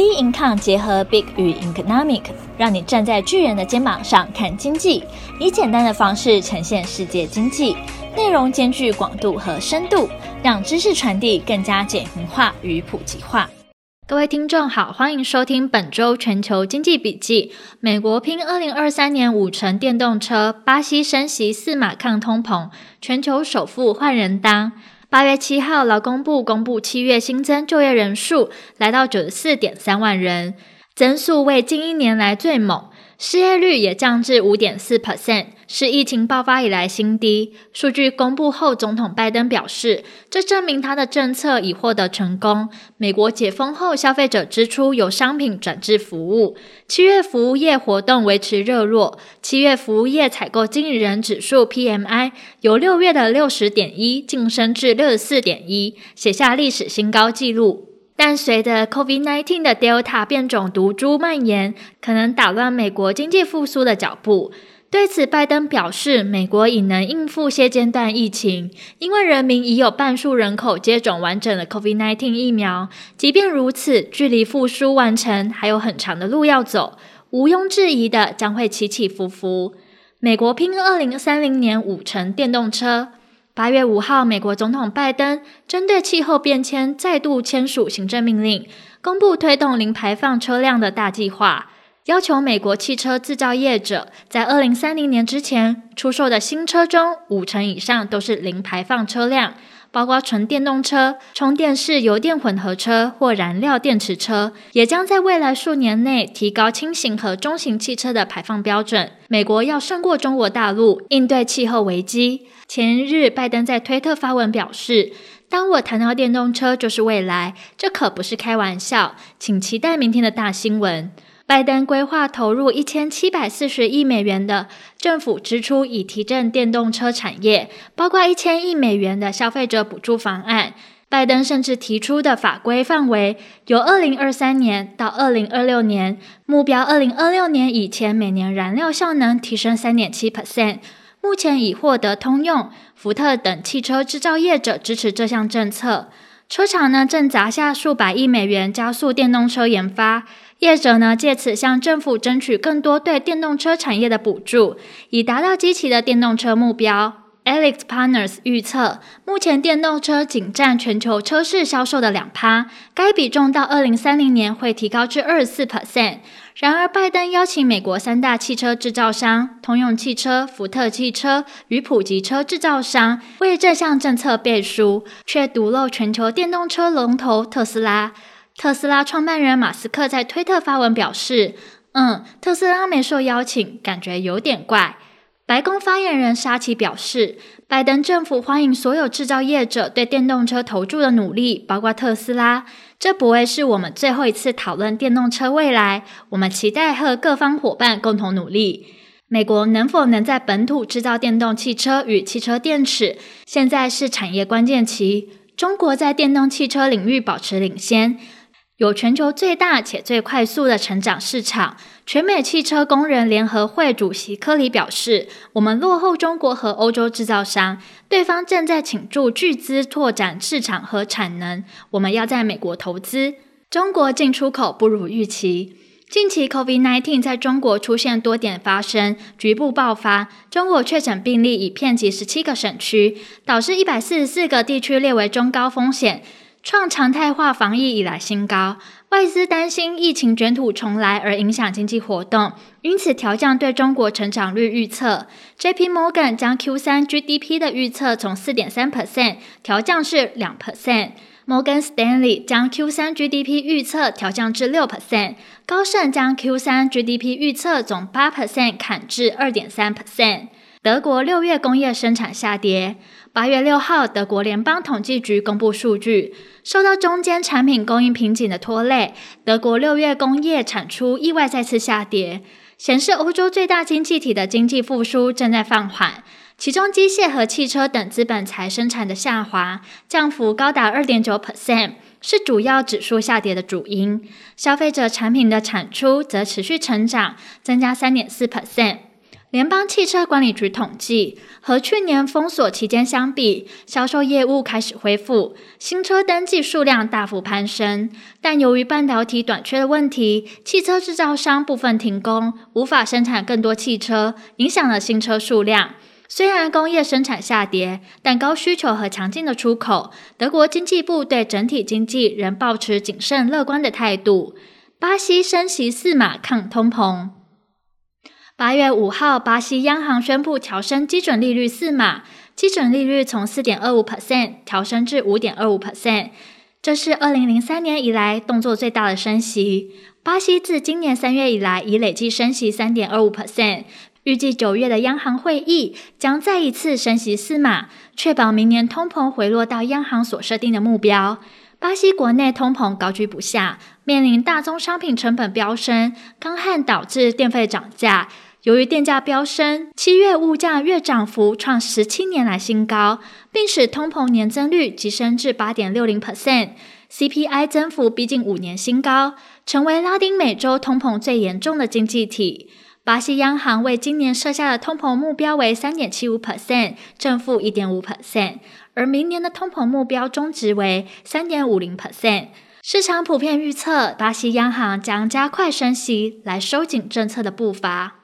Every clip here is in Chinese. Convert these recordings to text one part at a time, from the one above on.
Bincom 结合 Big 与 Economic，让你站在巨人的肩膀上看经济，以简单的方式呈现世界经济，内容兼具广度和深度，让知识传递更加简明化与普及化。各位听众好，欢迎收听本周全球经济笔记。美国拼二零二三年五成电动车，巴西升息四马抗通膨，全球首富换人当。八月七号，劳工部公布七月新增就业人数来到九十四点三万人，增速为近一年来最猛。失业率也降至五点四 percent，是疫情爆发以来新低。数据公布后，总统拜登表示，这证明他的政策已获得成功。美国解封后，消费者支出由商品转至服务。七月服务业活动维持热络，七月服务业采购经理人指数 PMI 由六月的六十点一晋升至六十四点一，写下历史新高纪录。但随着 COVID-19 的 Delta 变种毒株蔓延，可能打乱美国经济复苏的脚步。对此，拜登表示，美国已能应付现阶段疫情，因为人民已有半数人口接种完整的 COVID-19 疫苗。即便如此，距离复苏完成还有很长的路要走，毋庸置疑的将会起起伏伏。美国拼2030年五成电动车。八月五号，美国总统拜登针对气候变迁再度签署行政命令，公布推动零排放车辆的大计划，要求美国汽车制造业者在二零三零年之前出售的新车中，五成以上都是零排放车辆。包括纯电动车、充电式油电混合车或燃料电池车，也将在未来数年内提高轻型和中型汽车的排放标准。美国要胜过中国大陆，应对气候危机。前日，拜登在推特发文表示：“当我谈到电动车就是未来，这可不是开玩笑，请期待明天的大新闻。”拜登规划投入一千七百四十亿美元的政府支出，以提振电动车产业，包括一千亿美元的消费者补助方案。拜登甚至提出的法规范围由二零二三年到二零二六年，目标二零二六年以前每年燃料效能提升三点七 percent。目前已获得通用、福特等汽车制造业者支持这项政策。车厂呢正砸下数百亿美元加速电动车研发。业者呢，借此向政府争取更多对电动车产业的补助，以达到积极的电动车目标。Alex Partners 预测，目前电动车仅占全球车市销售的两趴，该比重到二零三零年会提高至二十四 percent。然而，拜登邀请美国三大汽车制造商通用汽车、福特汽车与普及车制造商为这项政策背书，却独漏全球电动车龙头特斯拉。特斯拉创办人马斯克在推特发文表示：“嗯，特斯拉没受邀请，感觉有点怪。”白宫发言人沙奇表示：“拜登政府欢迎所有制造业者对电动车投注的努力，包括特斯拉。这不会是我们最后一次讨论电动车未来。我们期待和各方伙伴共同努力。美国能否能在本土制造电动汽车与汽车电池，现在是产业关键期。中国在电动汽车领域保持领先。”有全球最大且最快速的成长市场。全美汽车工人联合会主席科里表示：“我们落后中国和欧洲制造商，对方正在倾注巨资拓展市场和产能。我们要在美国投资。中国进出口不如预期。近期 COVID-19 在中国出现多点发生，局部爆发。中国确诊病例已遍及十七个省区，导致一百四十四个地区列为中高风险。”创常态化防疫以来新高，外资担心疫情卷土重来而影响经济活动，因此调降对中国成长率预测。J.P. Morgan 将 Q3 GDP 的预测从四点三 percent 调降至两 percent。Morgan Stanley 将 Q3 GDP 预测调降至六 percent。高盛将 Q3 GDP 预测从八 percent 砍至二点三 percent。德国六月工业生产下跌。八月六号，德国联邦统计局公布数据，受到中间产品供应瓶颈的拖累，德国六月工业产出意外再次下跌，显示欧洲最大经济体的经济复苏正在放缓。其中，机械和汽车等资本财生产的下滑降幅高达二点九 percent，是主要指数下跌的主因。消费者产品的产出则持续成长，增加三点四 percent。联邦汽车管理局统计，和去年封锁期间相比，销售业务开始恢复，新车登记数量大幅攀升。但由于半导体短缺的问题，汽车制造商部分停工，无法生产更多汽车，影响了新车数量。虽然工业生产下跌，但高需求和强劲的出口，德国经济部对整体经济仍保持谨慎乐观的态度。巴西升息四码抗通膨。八月五号，巴西央行宣布调升基准利率四码，基准利率从四点二五 percent 调升至五点二五 percent，这是二零零三年以来动作最大的升息。巴西自今年三月以来已累计升息三点二五 percent，预计九月的央行会议将再一次升息四码，确保明年通膨回落到央行所设定的目标。巴西国内通膨高居不下，面临大宗商品成本飙升，干旱导致电费涨价。由于电价飙升，七月物价月涨幅创十七年来新高，并使通膨年增率急升至八点六零 percent，CPI 增幅逼近五年新高，成为拉丁美洲通膨最严重的经济体。巴西央行为今年设下的通膨目标为三点七五 percent，正负一点五 percent，而明年的通膨目标中值为三点五零 percent。市场普遍预测，巴西央行将加快升息来收紧政策的步伐。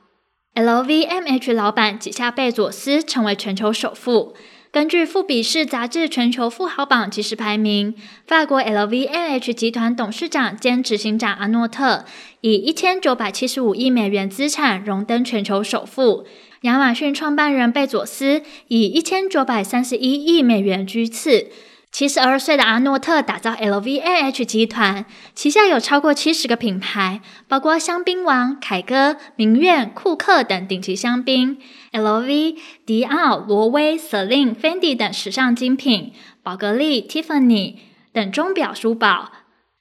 LVMH 老板吉夏贝佐斯成为全球首富。根据富比士杂志全球富豪榜即时排名，法国 LVMH 集团董事长兼执行长阿诺特以一千九百七十五亿美元资产荣登全球首富。亚马逊创办人贝佐斯以一千九百三十一亿美元居次。七十二岁的阿诺特打造 LVMH 集团，旗下有超过七十个品牌，包括香槟王、凯歌、名苑、库克等顶级香槟，LV、迪奥、罗威、Celine、Fendi 等时尚精品，宝格丽、Tiffany 等钟表、珠宝。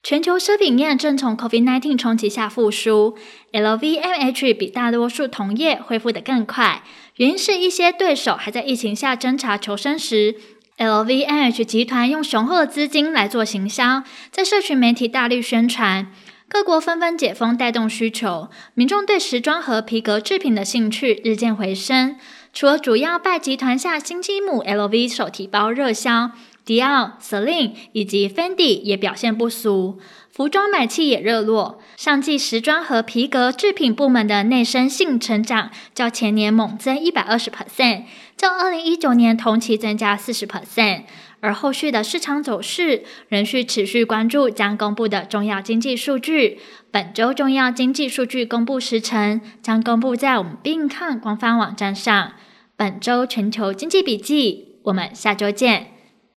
全球奢品业正从 COVID-19 冲击下复苏，LVMH 比大多数同业恢复得更快，原因是一些对手还在疫情下挣扎求生时。LVMH 集团用雄厚的资金来做行销，在社群媒体大力宣传，各国纷纷解封带动需求，民众对时装和皮革制品的兴趣日渐回升。除了主要拜集团下金鸡母 LV 手提包热销，迪奥、Celine 以及 Fendi 也表现不俗。服装买气也热络，上季时装和皮革制品部门的内生性成长较前年猛增一百二十 percent，较二零一九年同期增加四十 percent。而后续的市场走势仍需持续关注将公布的重要经济数据。本周重要经济数据公布时程将公布在我们并看官方网站上。本周全球经济笔记，我们下周见。